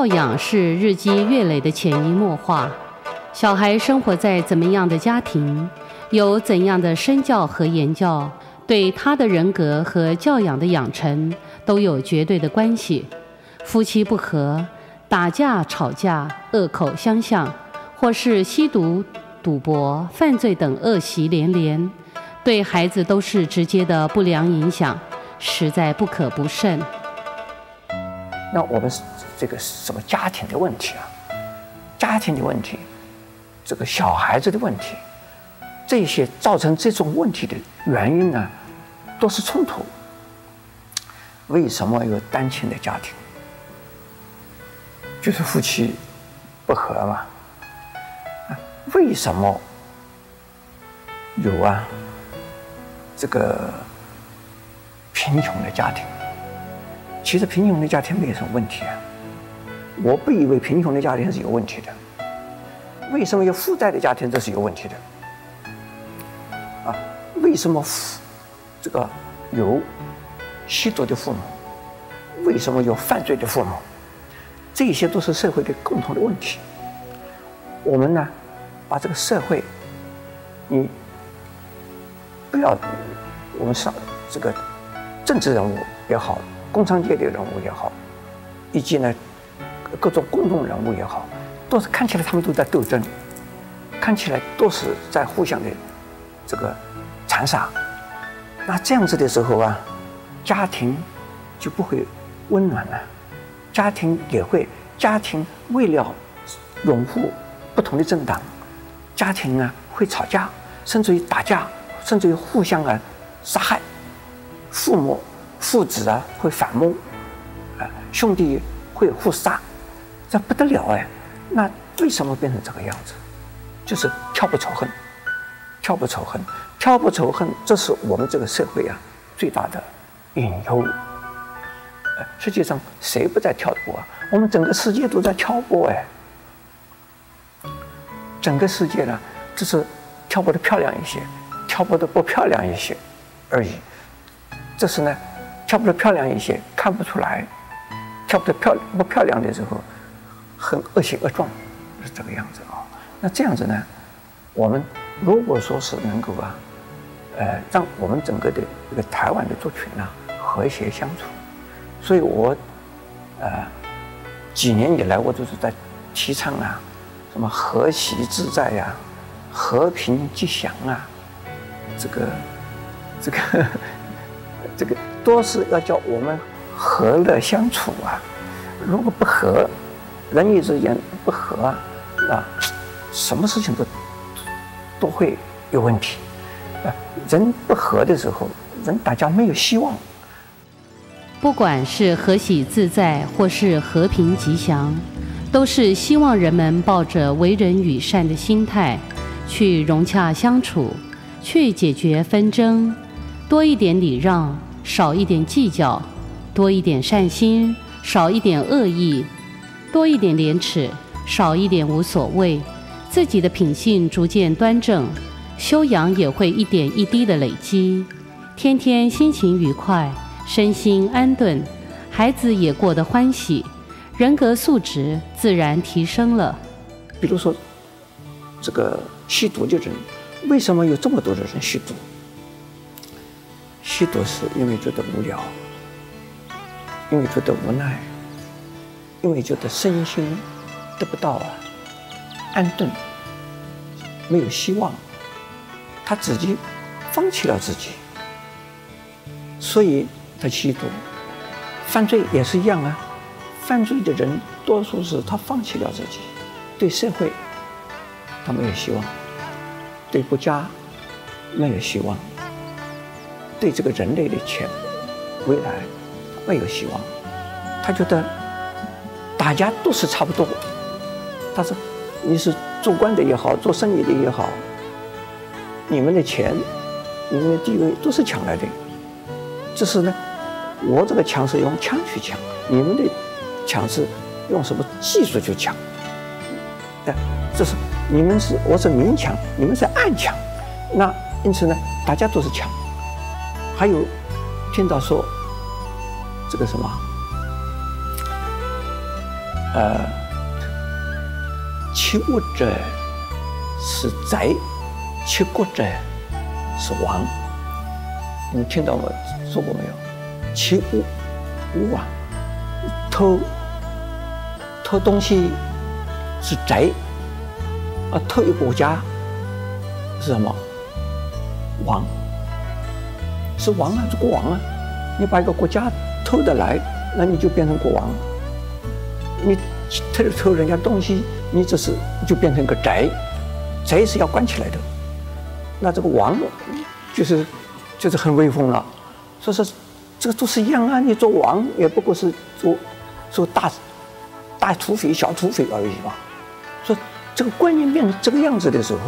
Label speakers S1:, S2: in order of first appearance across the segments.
S1: 教养是日积月累的潜移默化。小孩生活在怎么样的家庭，有怎样的身教和言教，对他的人格和教养的养成都有绝对的关系。夫妻不和、打架吵架、恶口相向，或是吸毒、赌博、犯罪等恶习连连，对孩子都是直接的不良影响，实在不可不慎。
S2: 那我们这个什么家庭的问题啊？家庭的问题，这个小孩子的问题，这些造成这种问题的原因呢，都是冲突。为什么有单亲的家庭？就是夫妻不和嘛。为什么有啊？这个贫穷的家庭？其实贫穷的家庭没有什么问题啊。我不以为贫穷的家庭是有问题的。为什么有负债的家庭？这是有问题的。啊，为什么这个有吸毒的父母？为什么有犯罪的父母？这些都是社会的共同的问题。我们呢，把这个社会，你不要我们上这个政治人物也好。工商界的人物也好，以及呢各种公众人物也好，都是看起来他们都在斗争，看起来都是在互相的这个残杀。那这样子的时候啊，家庭就不会温暖了，家庭也会，家庭为了拥护不同的政党，家庭啊会吵架，甚至于打架，甚至于互相啊杀害父母。父子啊会反目，啊兄弟会互杀，这不得了哎！那为什么变成这个样子？就是挑拨仇恨，挑拨仇恨，挑拨仇恨，这是我们这个社会啊最大的隐忧。实际上谁不在挑拨啊？我们整个世界都在挑拨哎！整个世界呢，只是挑拨的漂亮一些，挑拨的不漂亮一些而已。这是呢。挑拨的漂亮一些，看不出来；挑拨的漂不漂亮的时候，很恶形恶状，是这个样子啊。那这样子呢，我们如果说是能够啊，呃，让我们整个的这个台湾的族群呢和谐相处，所以我呃几年以来我都是在提倡啊，什么和谐自在呀、和平吉祥啊，这个这个 这个。都是要叫我们和乐相处啊！如果不和，人与之间不和啊，什么事情都都会有问题。啊，人不和的时候，人大家没有希望。
S1: 不管是和喜自在，或是和平吉祥，都是希望人们抱着为人与善的心态，去融洽相处，去解决纷争，多一点礼让。少一点计较，多一点善心；少一点恶意，多一点廉耻；少一点无所谓。自己的品性逐渐端正，修养也会一点一滴的累积。天天心情愉快，身心安顿，孩子也过得欢喜，人格素质自然提升了。
S2: 比如说，这个吸毒的人，为什么有这么多的人吸毒？吸毒是因为觉得无聊，因为觉得无奈，因为觉得身心得不到啊安顿，没有希望，他自己放弃了自己，所以他吸毒。犯罪也是一样啊，犯罪的人多数是他放弃了自己，对社会他没有希望，对国家没有希望。对这个人类的前未来没有希望，他觉得大家都是差不多。他说：“你是做官的也好，做生意的也好，你们的钱、你们的地位都是抢来的。只是呢，我这个抢是用枪去抢，你们的抢是用什么技术去抢？哎，这是你们是我是明抢，你们是暗抢。那因此呢，大家都是抢。”还有听到说这个什么呃，欺物者是贼，欺国者是王。你听到我说过没有？欺物勿忘，偷偷东西是贼，啊，偷一个国家是什么？王是王啊，是国王啊！你把一个国家偷得来，那你就变成国王。你偷偷人家东西，你这是就变成个贼，贼是要关起来的。那这个王就是就是很威风了，所以说这个都是一样啊。你做王也不过是做做大大土匪、小土匪而已嘛。说这个观念变成这个样子的时候，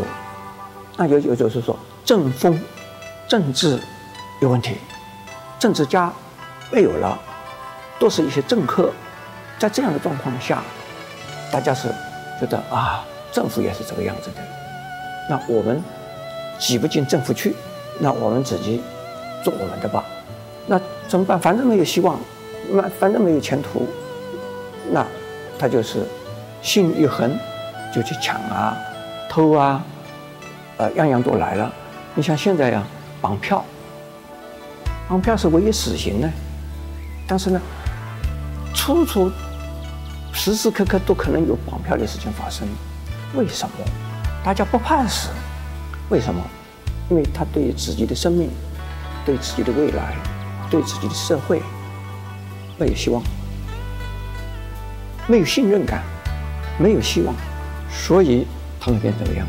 S2: 那有有就是说政风、政治有问题，政治家没有了，都是一些政客。在这样的状况下，大家是觉得啊，政府也是这个样子的，那我们挤不进政府去，那我们自己做我们的吧。那怎么办？反正没有希望，那反正没有前途，那他就是心一横，就去抢啊、偷啊，呃，样样都来了。你像现在呀，绑票，绑票是唯一死刑呢，但是呢，处处。时时刻刻都可能有绑票的事情发生，为什么？大家不怕死？为什么？因为他对自己的生命、对自己的未来、对自己的社会没有希望，没有信任感，没有希望，所以他们变成这个样。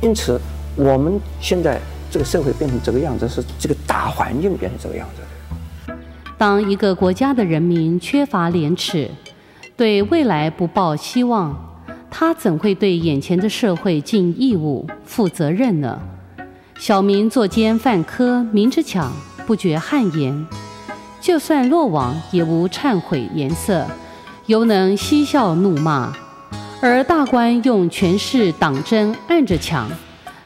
S2: 因此，我们现在这个社会变成这个样子，是这个大环境变成这个样子的。
S1: 当一个国家的人民缺乏廉耻，对未来不抱希望，他怎会对眼前的社会尽义务、负责任呢？小民作奸犯科，明知抢不觉汗颜，就算落网也无忏悔颜色，犹能嬉笑怒骂；而大官用权势党争，按着抢，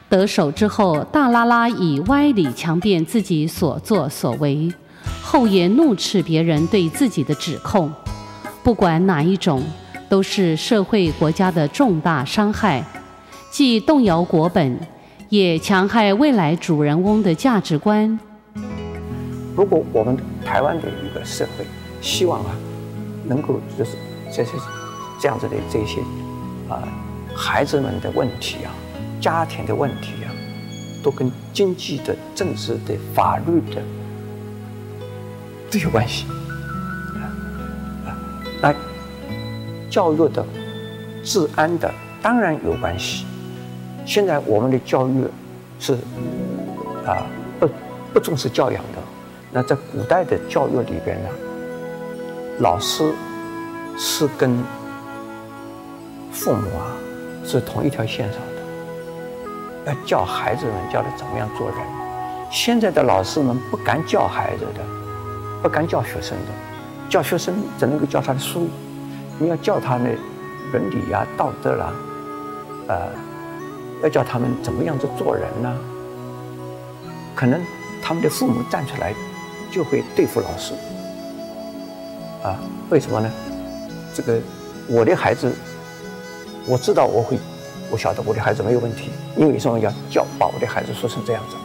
S1: 得手之后大拉拉以歪理强辩自己所作所为，厚颜怒斥别人对自己的指控。不管哪一种，都是社会国家的重大伤害，既动摇国本，也戕害未来主人翁的价值观。
S2: 如果我们台湾的一个社会希望啊，能够就是这些这样子的这些啊孩子们的问题啊，家庭的问题啊，都跟经济的、政治的、法律的都有关系。那教育的、治安的当然有关系。现在我们的教育是啊不不重视教养的。那在古代的教育里边呢，老师是跟父母啊是同一条线上的，要教孩子们教的怎么样做人。现在的老师们不敢教孩子的，不敢教学生的。教学生只能够教他的书，你要教他的伦理、啊、道德啦、啊，呃，要教他们怎么样子做人呢、可能他们的父母站出来就会对付老师，啊，为什么呢？这个我的孩子，我知道我会，我晓得我的孩子没有问题，因为什么要教把我的孩子说成这样子？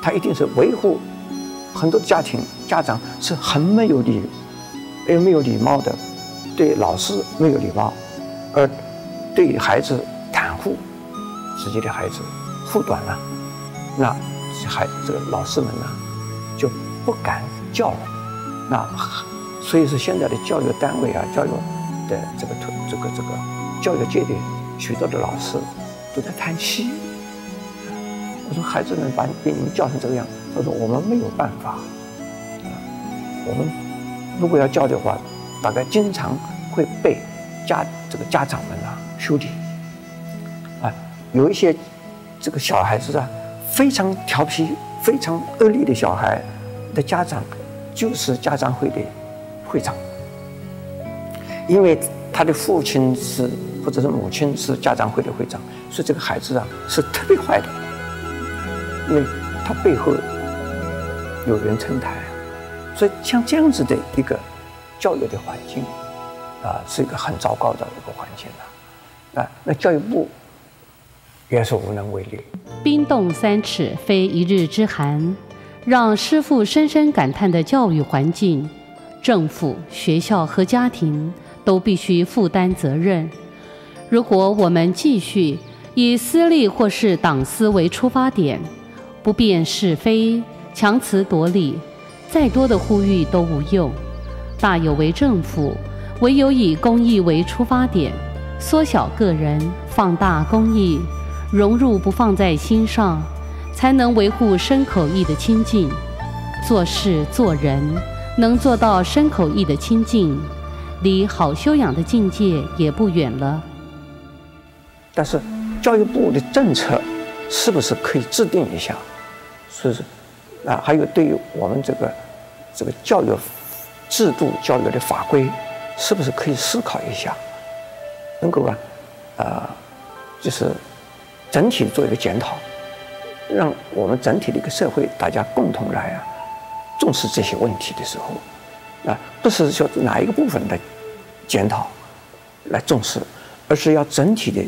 S2: 他一定是维护很多家庭家长是很没有理。又没有礼貌的，对老师没有礼貌，而对孩子袒护自己的孩子护短了，那孩这个老师们呢就不敢教了。那所以说现在的教育单位啊，教育的这个这个这个教育界的许多的老师都在叹气。我说孩子们把被你们教成这个样，他说我们没有办法，我们。如果要教的话，大概经常会被家这个家长们啊修理。啊，有一些这个小孩子啊非常调皮、非常恶劣的小孩的家长，就是家长会的会长，因为他的父亲是或者是母亲是家长会的会长，所以这个孩子啊是特别坏的，因为他背后有人撑台。所以像这样子的一个教育的环境，啊，是一个很糟糕的一个环境了。啊，那教育部也是无能为力。
S1: 冰冻三尺，非一日之寒，让师傅深深感叹的教育环境，政府、学校和家庭都必须负担责任。如果我们继续以私利或是党私为出发点，不辨是非，强词夺理，再多的呼吁都无用。大有为政府唯有以公益为出发点，缩小个人，放大公益，融入不放在心上，才能维护身口意的清净。做事做人能做到身口意的清净，离好修养的境界也不远了。
S2: 但是，教育部的政策是不是可以制定一下？是不是？啊，还有对于我们这个这个教育。制度教育的法规是不是可以思考一下，能够啊，呃，就是整体做一个检讨，让我们整体的一个社会大家共同来啊重视这些问题的时候，啊，不是说哪一个部分的检讨来重视，而是要整体的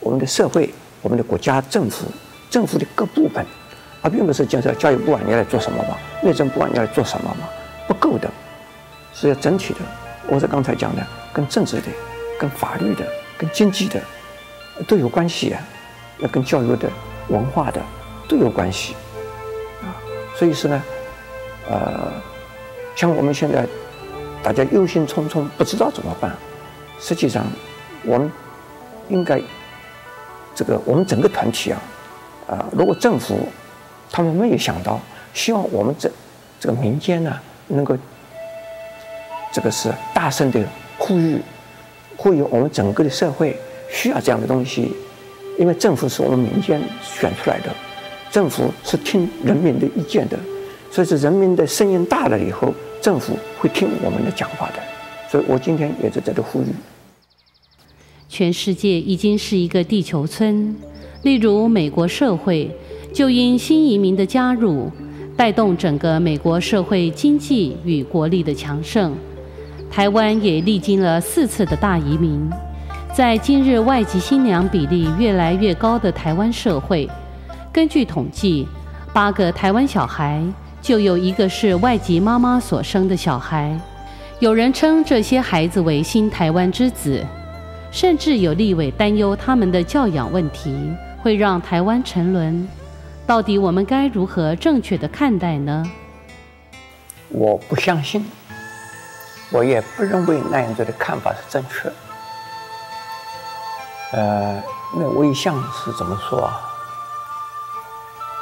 S2: 我们的社会、我们的国家政府、政府的各部门，而并不是建设教育部啊你要来做什么嘛，内政部啊你要来做什么嘛，不够的。是要整体的，我是刚才讲的，跟政治的、跟法律的、跟经济的都有关系啊，那跟教育的、文化的都有关系啊。所以说呢，呃，像我们现在大家忧心忡忡，不知道怎么办。实际上，我们应该这个我们整个团体啊，啊，如果政府他们没有想到，希望我们这这个民间呢能够。这个是大声的呼吁，呼吁我们整个的社会需要这样的东西，因为政府是我们民间选出来的，政府是听人民的意见的，所以是人民的声音大了以后，政府会听我们的讲话的，所以我今天也是在这呼吁。
S1: 全世界已经是一个地球村，例如美国社会，就因新移民的加入，带动整个美国社会经济与国力的强盛。台湾也历经了四次的大移民，在今日外籍新娘比例越来越高的台湾社会，根据统计，八个台湾小孩就有一个是外籍妈妈所生的小孩。有人称这些孩子为新台湾之子，甚至有立委担忧他们的教养问题会让台湾沉沦。到底我们该如何正确的看待呢？
S2: 我不相信。我也不认为那样子的看法是正确。呃，那我一向是怎么说啊？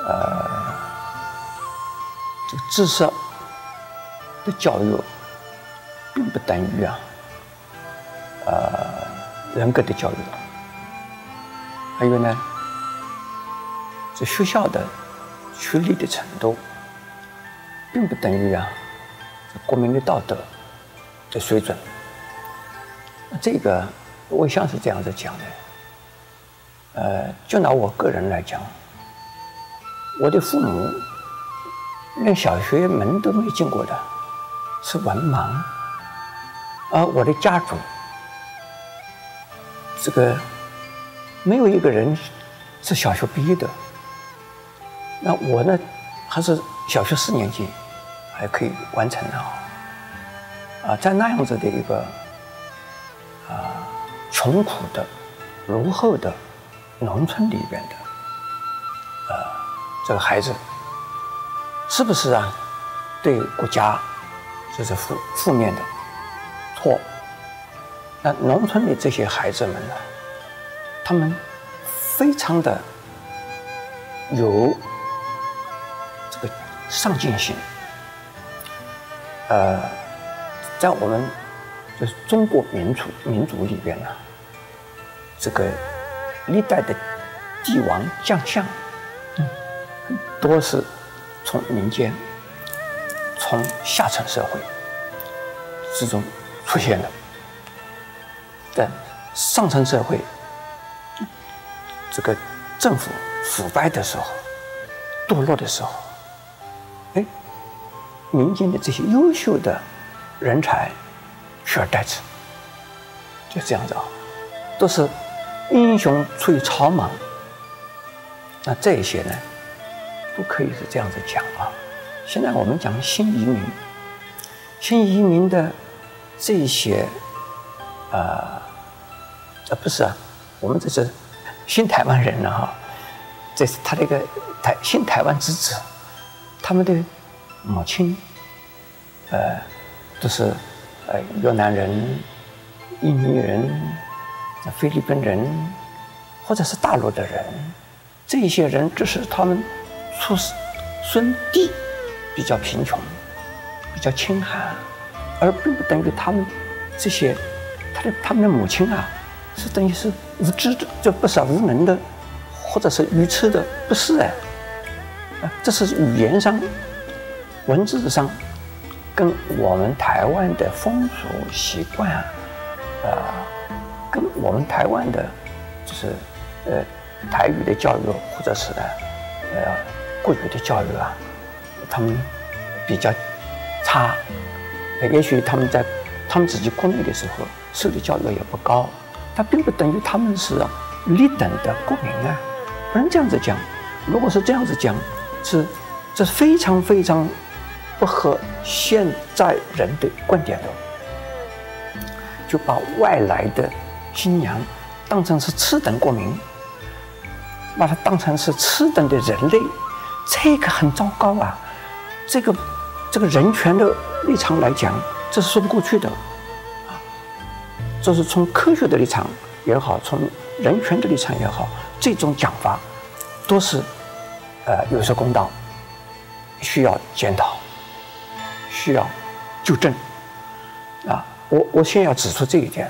S2: 呃，这个知识的教育并不等于啊，呃，人格的教育。还有呢，这学校的学历的程度，并不等于啊，国民的道德。的水准，这个我一向是这样子讲的。呃，就拿我个人来讲，我的父母连小学门都没进过的，是文盲。而我的家族，这个没有一个人是小学毕业的。那我呢，还是小学四年级，还可以完成的。啊，啊在那样子的一个啊穷苦的、落后的农村里边的，呃，这个孩子，是不是啊？对国家就是负负面的错？那农村的这些孩子们呢，他们非常的有上进心，呃。在我们就是中国民族民族里边呢，这个历代的帝王将相，嗯，都是从民间、从下层社会之中出现的。在上层社会，这个政府腐败的时候、堕落的时候，哎，民间的这些优秀的。人才取而代之，就这样子啊，都是英雄出于草莽。那这一些呢，都可以是这样子讲啊。现在我们讲新移民，新移民的这些，呃，呃，不是啊，我们这是新台湾人了哈。这是他的一个台新台湾之子，他们的母亲，呃，都是呃越南人、印尼人、菲律宾人，或者是大陆的人。这些人只是他们出生地比较贫穷、比较清寒，而并不等于他们这些他的他们的母亲啊，是等于是无知的，就不是无能的。或者是愚痴的，不是哎，啊，这是语言上、文字上，跟我们台湾的风俗习惯啊，呃，跟我们台湾的，就是呃台语的教育，或者是呢，呃国语的教育啊，他们比较差，也许他们在他们自己国内的时候受的教育也不高，但并不等于他们是立等的国民啊。不能这样子讲，如果是这样子讲，是这是非常非常不合现在人的观点的，就把外来的新娘当成是次等国民，把它当成是次等的人类，这个很糟糕啊！这个这个人权的立场来讲，这是说不过去的啊！这是从科学的立场也好，从人权的立场也好。这种讲法都是，呃，有失公道，需要检讨，需要纠正。啊，我我先要指出这一点。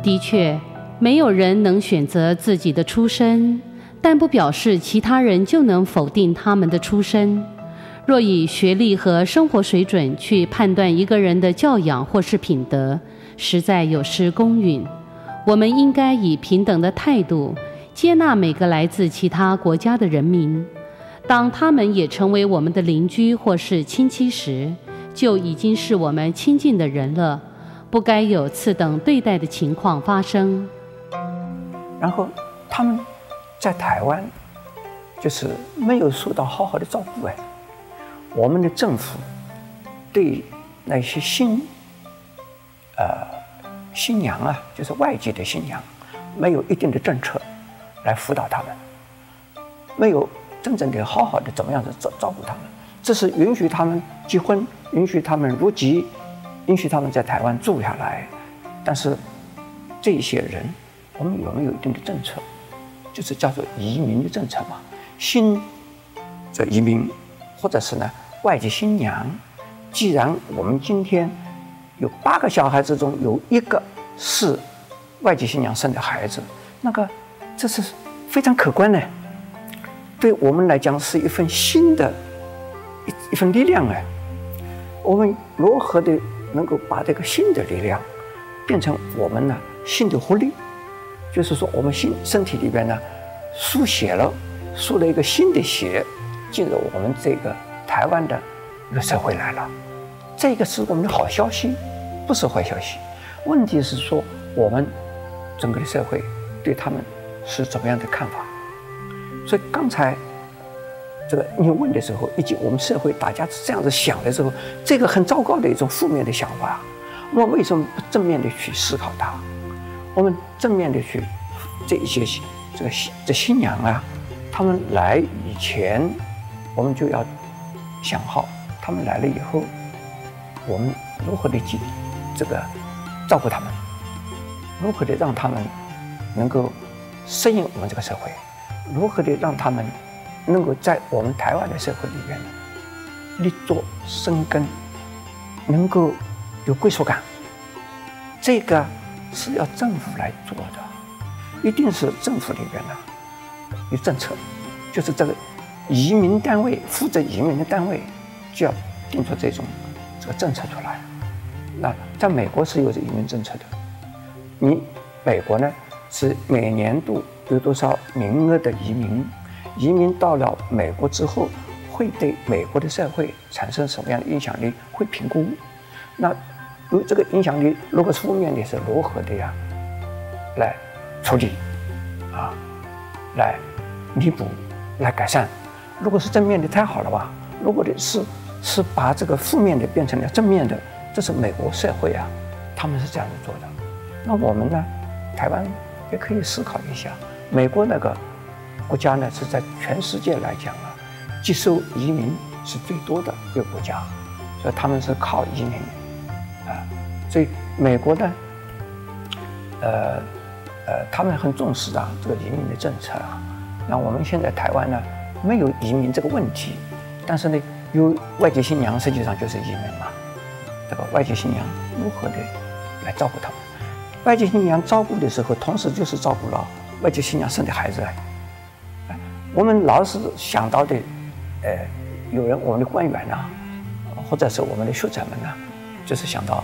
S1: 的确，没有人能选择自己的出身，但不表示其他人就能否定他们的出身。若以学历和生活水准去判断一个人的教养或是品德，实在有失公允。我们应该以平等的态度。接纳每个来自其他国家的人民，当他们也成为我们的邻居或是亲戚时，就已经是我们亲近的人了，不该有次等对待的情况发生。
S2: 然后他们在台湾就是没有受到好好的照顾哎，我们的政府对那些新呃新娘啊，就是外籍的新娘，没有一定的政策。来辅导他们，没有真正的好好的怎么样子照照顾他们，这是允许他们结婚，允许他们入籍，允许他们在台湾住下来。但是这些人，我们有没有一定的政策？就是叫做移民的政策嘛。新这移民，或者是呢外籍新娘，既然我们今天有八个小孩子中有一个是外籍新娘生的孩子，那个。这是非常可观的，对我们来讲是一份新的一一份力量哎。我们如何的能够把这个新的力量变成我们呢新的活力？就是说，我们新身体里边呢输血了，输了一个新的血进入我们这个台湾的一个社会来了。这个是我们的好消息，不是坏消息。问题是说，我们整个的社会对他们。是怎么样的看法？所以刚才这个你问的时候，以及我们社会大家这样子想的时候，这个很糟糕的一种负面的想法，我们为什么不正面的去思考它？我们正面的去这一些这个新这新娘啊，他们来以前，我们就要想好，他们来了以后，我们如何的去这个照顾他们，如何的让他们能够。适应我们这个社会，如何的让他们能够在我们台湾的社会里边立足生根，能够有归属感，这个是要政府来做的，一定是政府里边的有政策，就是这个移民单位负责移民的单位就要定出这种这个政策出来。那在美国是有移民政策的，你美国呢？是每年度有多少名额的移民？移民到了美国之后，会对美国的社会产生什么样的影响力？会评估。那，如这个影响力如果是负面的，是如何的呀？来处理，啊，来弥补，来改善。如果是正面的，太好了吧？如果的是是把这个负面的变成了正面的，这是美国社会啊，他们是这样子做的。那我们呢，台湾也可以思考一下，美国那个国家呢，是在全世界来讲啊，接收移民是最多的一个国家，所以他们是靠移民啊，所以美国呢，呃呃，他们很重视啊这个移民的政策啊。那我们现在台湾呢，没有移民这个问题，但是呢，有外籍新娘，实际上就是移民嘛。这个外籍新娘如何的来照顾他们？外籍新娘照顾的时候，同时就是照顾了外籍新娘生的孩子。我们老是想到的，呃，有人我们的官员呐、或者是我们的学者们呐、就是想到，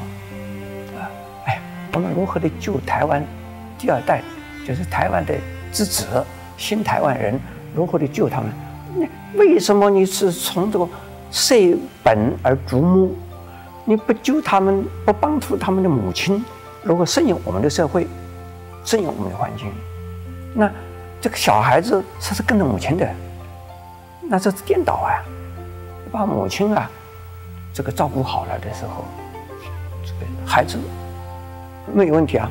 S2: 啊，哎，我们如何的救台湾第二代，就是台湾的之子，新台湾人，如何的救他们？那为什么你是从这个舍本而逐末？你不救他们，不帮助他们的母亲，如何适应我们的社会，适应我们的环境？那这个小孩子他是跟着母亲的，那这是颠倒啊！把母亲啊，这个照顾好了的时候，这个孩子没有问题啊，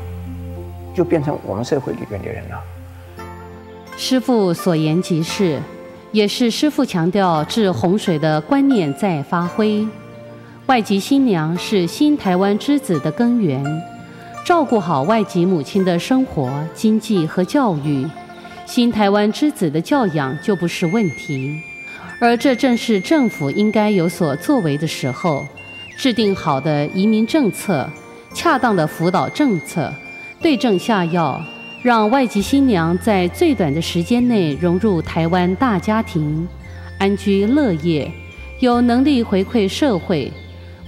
S2: 就变成我们社会里边的人了。
S1: 师父所言极是。也是师父强调治洪水的观念在发挥，外籍新娘是新台湾之子的根源，照顾好外籍母亲的生活、经济和教育，新台湾之子的教养就不是问题，而这正是政府应该有所作为的时候，制定好的移民政策，恰当的辅导政策，对症下药。让外籍新娘在最短的时间内融入台湾大家庭，安居乐业，有能力回馈社会，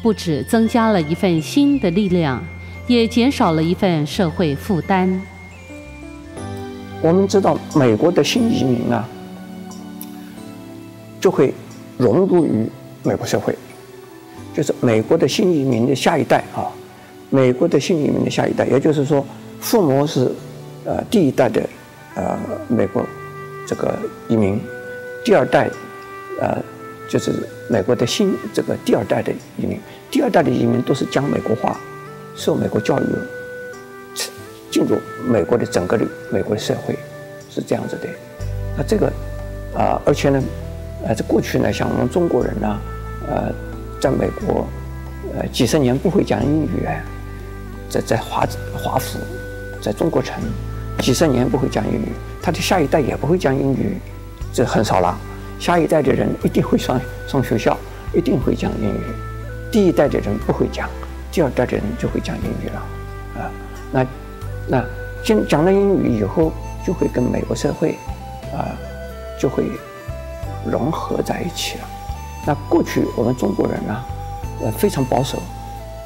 S1: 不只增加了一份新的力量，也减少了一份社会负担。
S2: 我们知道，美国的新移民啊，就会融入于美国社会，就是美国的新移民的下一代啊，美国的新移民的下一代，也就是说，父母是。呃，第一代的，呃，美国这个移民，第二代，呃，就是美国的新这个第二代的移民，第二代的移民都是讲美国话，受美国教育，进入美国的整个的美国的社会，是这样子的。那这个，啊、而且呢，呃，在过去呢，像我们中国人呢，呃，在美国，呃，几十年不会讲英语，在在华华府，在中国城。几十年不会讲英语，他的下一代也不会讲英语，这很少了。下一代的人一定会上上学校，一定会讲英语。第一代的人不会讲，第二代的人就会讲英语了。啊，那讲讲了英语以后，就会跟美国社会啊就会融合在一起了。那过去我们中国人呢，呃非常保守，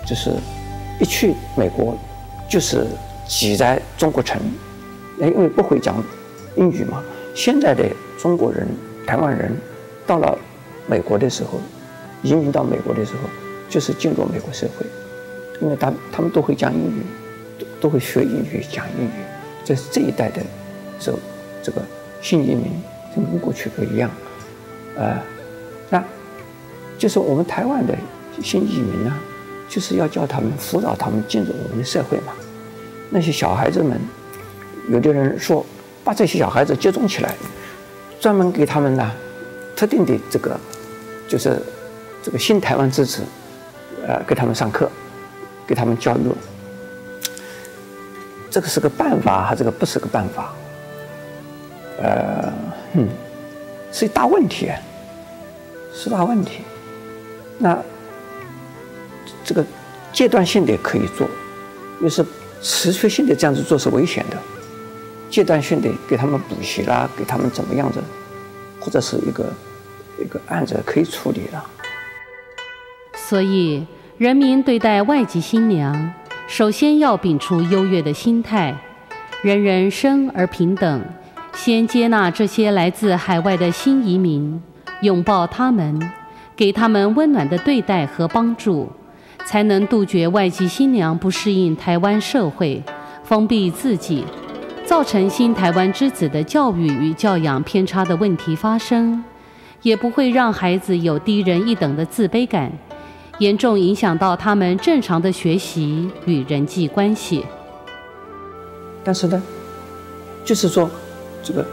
S2: 就是一去美国就是挤在中国城。因为不会讲英语嘛，现在的中国人、台湾人到了美国的时候，移民到美国的时候，就是进入美国社会，因为他他们都会讲英语，都会学英语、讲英语，这是这一代的这这个新移民跟过去不一样，呃，那就是我们台湾的新移民呢，就是要叫他们辅导他们进入我们的社会嘛，那些小孩子们。有的人说，把这些小孩子集中起来，专门给他们呢，特定的这个，就是这个新台湾支持，呃，给他们上课，给他们教育，这个是个办法还是个不是个办法？呃，嗯，是一大问题，是大问题。那这个阶段性的可以做，又是持续性的这样子做是危险的。阶段性的给他们补习啦，给他们怎么样子，或者是一个一个案子可以处理了。
S1: 所以，人民对待外籍新娘，首先要秉持优越的心态，人人生而平等，先接纳这些来自海外的新移民，拥抱他们，给他们温暖的对待和帮助，才能杜绝外籍新娘不适应台湾社会。封闭自己，造成新台湾之子的教育与教养偏差的问题发生，也不会让孩子有低人一等的自卑感，严重影响到他们正常的学习与人际关系。
S2: 但是呢，就是说，这个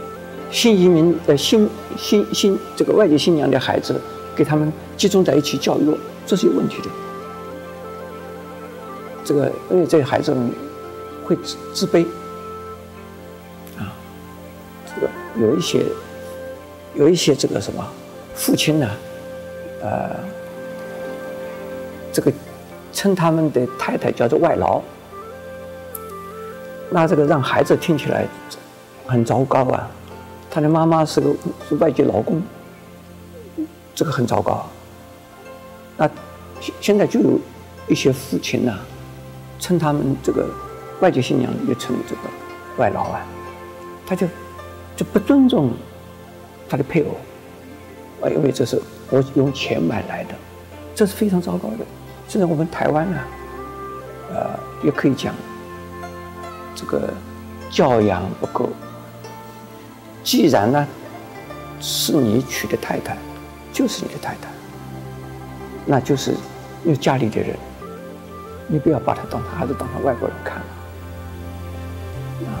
S2: 新移民的新新新这个外籍新娘的孩子，给他们集中在一起教育，这是有问题的。这个因为这些孩子会自自卑啊，这个有一些有一些这个什么父亲呢，呃，这个称他们的太太叫做外劳。那这个让孩子听起来很糟糕啊！他的妈妈是个是外籍劳工，这个很糟糕。那现现在就有一些父亲呢，称他们这个外籍新娘也称这个外劳啊，他就就不尊重他的配偶，啊，因为这是我用钱买来的，这是非常糟糕的。现在我们台湾呢，呃，也可以讲。这个教养不够。既然呢，是你娶的太太，就是你的太太，那就是你家里的人，你不要把她当成孩子，当成外国人看。啊，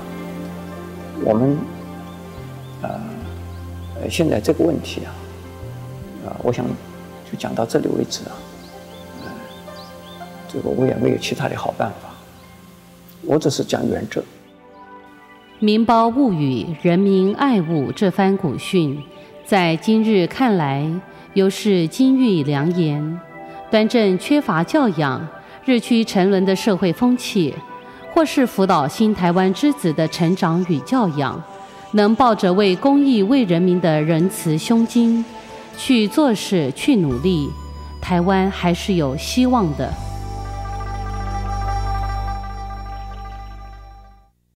S2: 我们呃，现在这个问题啊，啊，我想就讲到这里为止啊。这个我也没有其他的好办法。我只是讲原则。
S1: 民胞物与，人民爱物这番古训，在今日看来，犹是金玉良言。端正缺乏教养、日趋沉沦的社会风气，或是辅导新台湾之子的成长与教养，能抱着为公益、为人民的仁慈胸襟去做事、去努力，台湾还是有希望的。